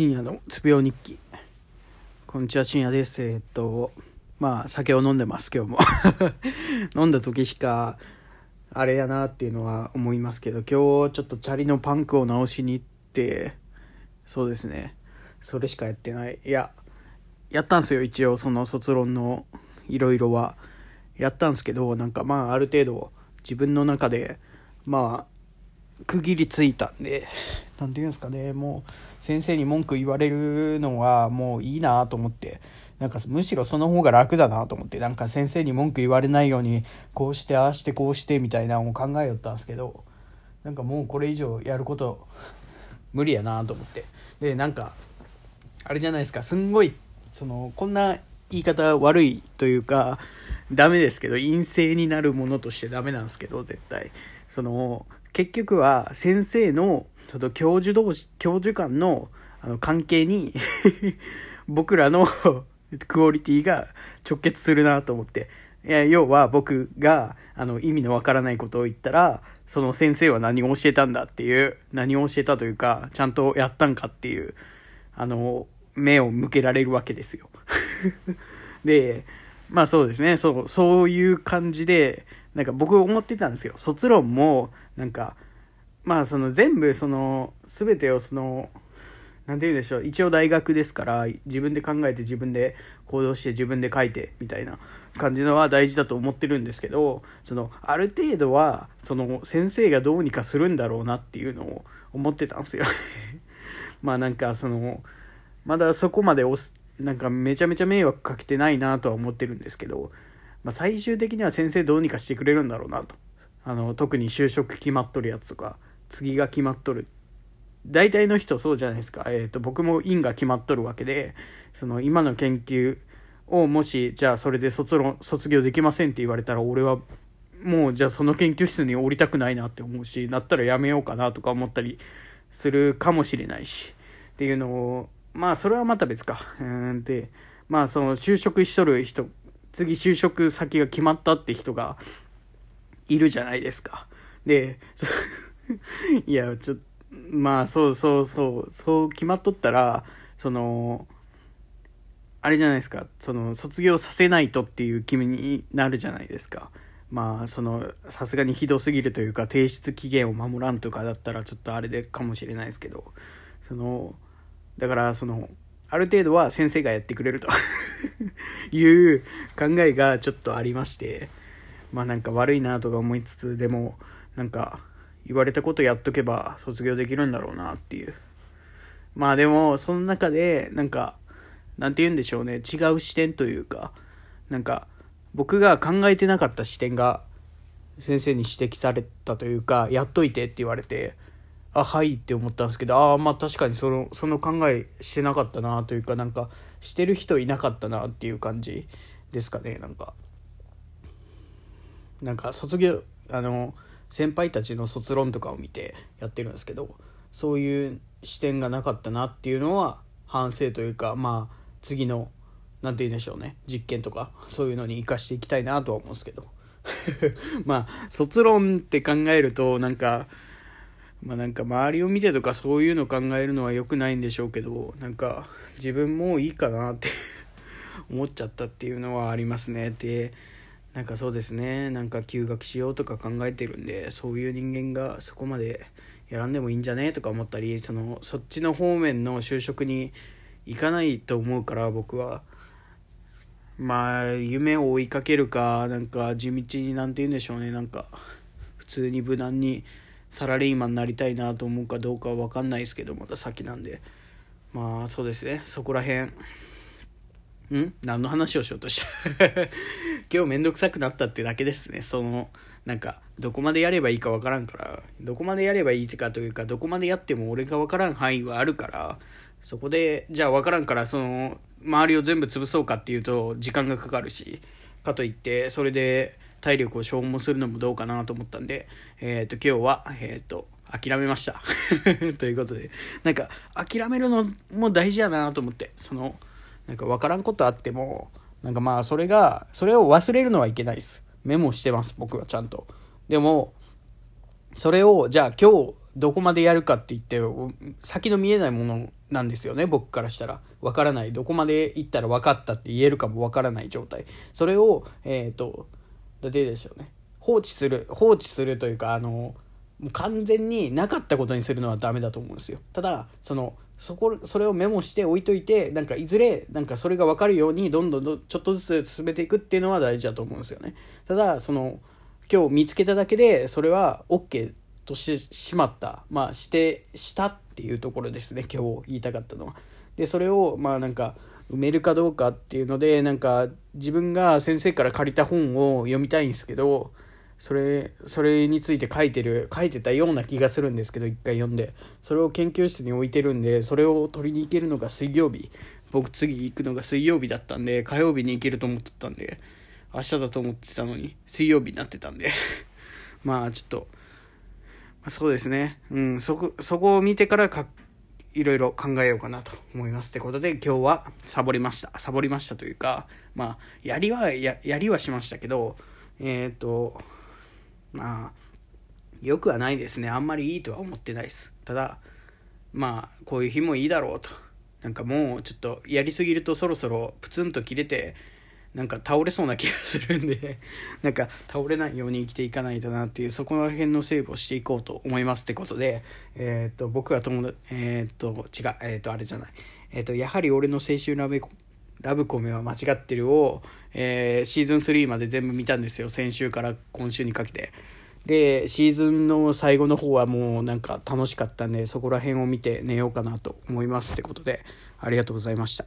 深夜のつ病日記。こんにちは深夜です。えっとまあ酒を飲んでます今日も。飲んだ時しかあれやなっていうのは思いますけど今日ちょっとチャリのパンクを直しに行ってそうですね。それしかやってない。いややったんすよ一応その卒論のいろいろは。やったんすけどなんかまあある程度自分の中でまあ区切りついたんで、なんていうんですかね、もう先生に文句言われるのはもういいなと思って、なんかむしろその方が楽だなと思って、なんか先生に文句言われないように、こうしてああしてこうしてみたいなのを考えよったんですけど、なんかもうこれ以上やること無理やなと思って。で、なんか、あれじゃないですか、すんごい、その、こんな言い方悪いというか、ダメですけど、陰性になるものとしてダメなんですけど、絶対。その、結局は先生のその教授同士、教授間のあの関係に 僕らの クオリティが直結するなと思って。いや要は僕があの意味のわからないことを言ったら、その先生は何を教えたんだっていう、何を教えたというか、ちゃんとやったんかっていう、あの、目を向けられるわけですよ。で、まあそうですね、そう、そういう感じで、なんか僕思ってたんですよ。卒論も、なんか、まあその全部その、全てをその、なんて言うんでしょう。一応大学ですから、自分で考えて自分で行動して自分で書いてみたいな感じのは大事だと思ってるんですけど、その、ある程度は、その、先生がどうにかするんだろうなっていうのを思ってたんですよ まあなんかその、まだそこまで、なんかめちゃめちゃ迷惑かけてないなとは思ってるんですけど、まあ、最終的には先生どうにかしてくれるんだろうなと。あの、特に就職決まっとるやつとか、次が決まっとる。大体の人そうじゃないですか。え、ー、と、僕も院が決まっとるわけで、その今の研究をもし、じゃあそれで卒論、卒業できませんって言われたら、俺はもうじゃあその研究室に降りたくないなって思うし、なったらやめようかなとか思ったりするかもしれないし、っていうのを、まあそれはまた別か。で、まあその就職しとる人次就職先が決まったって人がいるじゃないですか。で、いや、ちょっと、まあそうそうそう、そう決まっとったら、その、あれじゃないですか、その、卒業させないとっていう気になるじゃないですか。まあ、その、さすがにひどすぎるというか、提出期限を守らんとかだったらちょっとあれでかもしれないですけど、その、だから、その、ある程度は先生がやってくれると。いう考えがちょっとありまして、まあなんか悪いなとか思いつつ、でもなんか言われたことやっとけば卒業できるんだろうなっていう。まあでも、その中でなんか、なんて言うんでしょうね、違う視点というか、なんか僕が考えてなかった視点が先生に指摘されたというか、やっといてって言われて、あはいって思ったんですけどああまあ確かにそのその考えしてなかったなというかなんかしてる人いなかったなっていう感じですかねなんか。なんか卒業あの先輩たちの卒論とかを見てやってるんですけどそういう視点がなかったなっていうのは反省というかまあ次の何て言うんでしょうね実験とかそういうのに生かしていきたいなとは思うんですけど。まあ卒論って考えるとなんかまあなんか周りを見てとかそういうの考えるのは良くないんでしょうけど、なんか自分もいいかなって 思っちゃったっていうのはありますね。で、なんかそうですね、なんか休学しようとか考えてるんで、そういう人間がそこまでやらんでもいいんじゃねとか思ったり、その、そっちの方面の就職に行かないと思うから僕は、まあ、夢を追いかけるか、なんか地道になんて言うんでしょうね、なんか、普通に無難に、サラリーマンになりたいなと思うかどうかは分かんないですけどまだ先なんで。まあそうですね。そこら辺。ん？何の話をしようとした 今日めんどくさくなったってだけですね。そのなんかどこまでやればいいか分からんから。どこまでやればいいかというかどこまでやっても俺が分からん範囲はあるからそこでじゃあ分からんからその周りを全部潰そうかっていうと時間がかかるし。かといってそれで体力を消耗するのもどうかなと思ったんで、えっ、ー、と、今日は、えっ、ー、と、諦めました。ということで、なんか、諦めるのも大事やなと思って、その、なんか分からんことあっても、なんかまあ、それが、それを忘れるのはいけないです。メモしてます、僕はちゃんと。でも、それを、じゃあ今日、どこまでやるかって言って先の見えないものなんですよね僕からしたらわからないどこまで行ったら分かったって言えるかもわからない状態それをえっ、ー、とででしょうね。放置する放置するというかあのもう完全になかったことにするのはダメだと思うんですよ。ただそのそこそれをメモして置いといてなんかいずれなんかそれが分かるようにどんどんどちょっとずつ進めていくっていうのは大事だと思うんですよね。ただその今日見つけただけでそれは OK としてしまった。まあしてしたっていうところですね。今日言いたかったのは。でそれをまあなんか埋めるかどうかっていうのでなんか自分が先生から借りた本を読みたいんですけどそれそれについて書いてる書いてたような気がするんですけど一回読んで。それを研究室に置いてるんでそれを取りに行けるのが水曜日。僕次行くのが水曜日だったんで火曜日に行けると思ってたんで明日だと思ってたのに水曜日になってたんで。まあちょっと、まあ、そうですね。うんそこそこを見てからいろいろ考えようかなと思います。ってことで今日はサボりました。サボりましたというか、まあ、やりはや、やりはしましたけど、えっ、ー、と、まあ、よくはないですね。あんまりいいとは思ってないです。ただ、まあ、こういう日もいいだろうと。なんかもうちょっとやりすぎるとそろそろプツンと切れて、なんか倒れそうな気がするんで なんか倒れないように生きていかないとなっていう、そこら辺のセーブをしていこうと思いますってことで、えっ、と、僕は友達、えっ、と、違う、えっ、と、あれじゃない。えっ、と、やはり俺の青春ラブラブコメは間違ってるを、え、シーズン3まで全部見たんですよ。先週から今週にかけて。で、シーズンの最後の方はもうなんか楽しかったんで、そこら辺を見て寝ようかなと思いますってことで、ありがとうございました。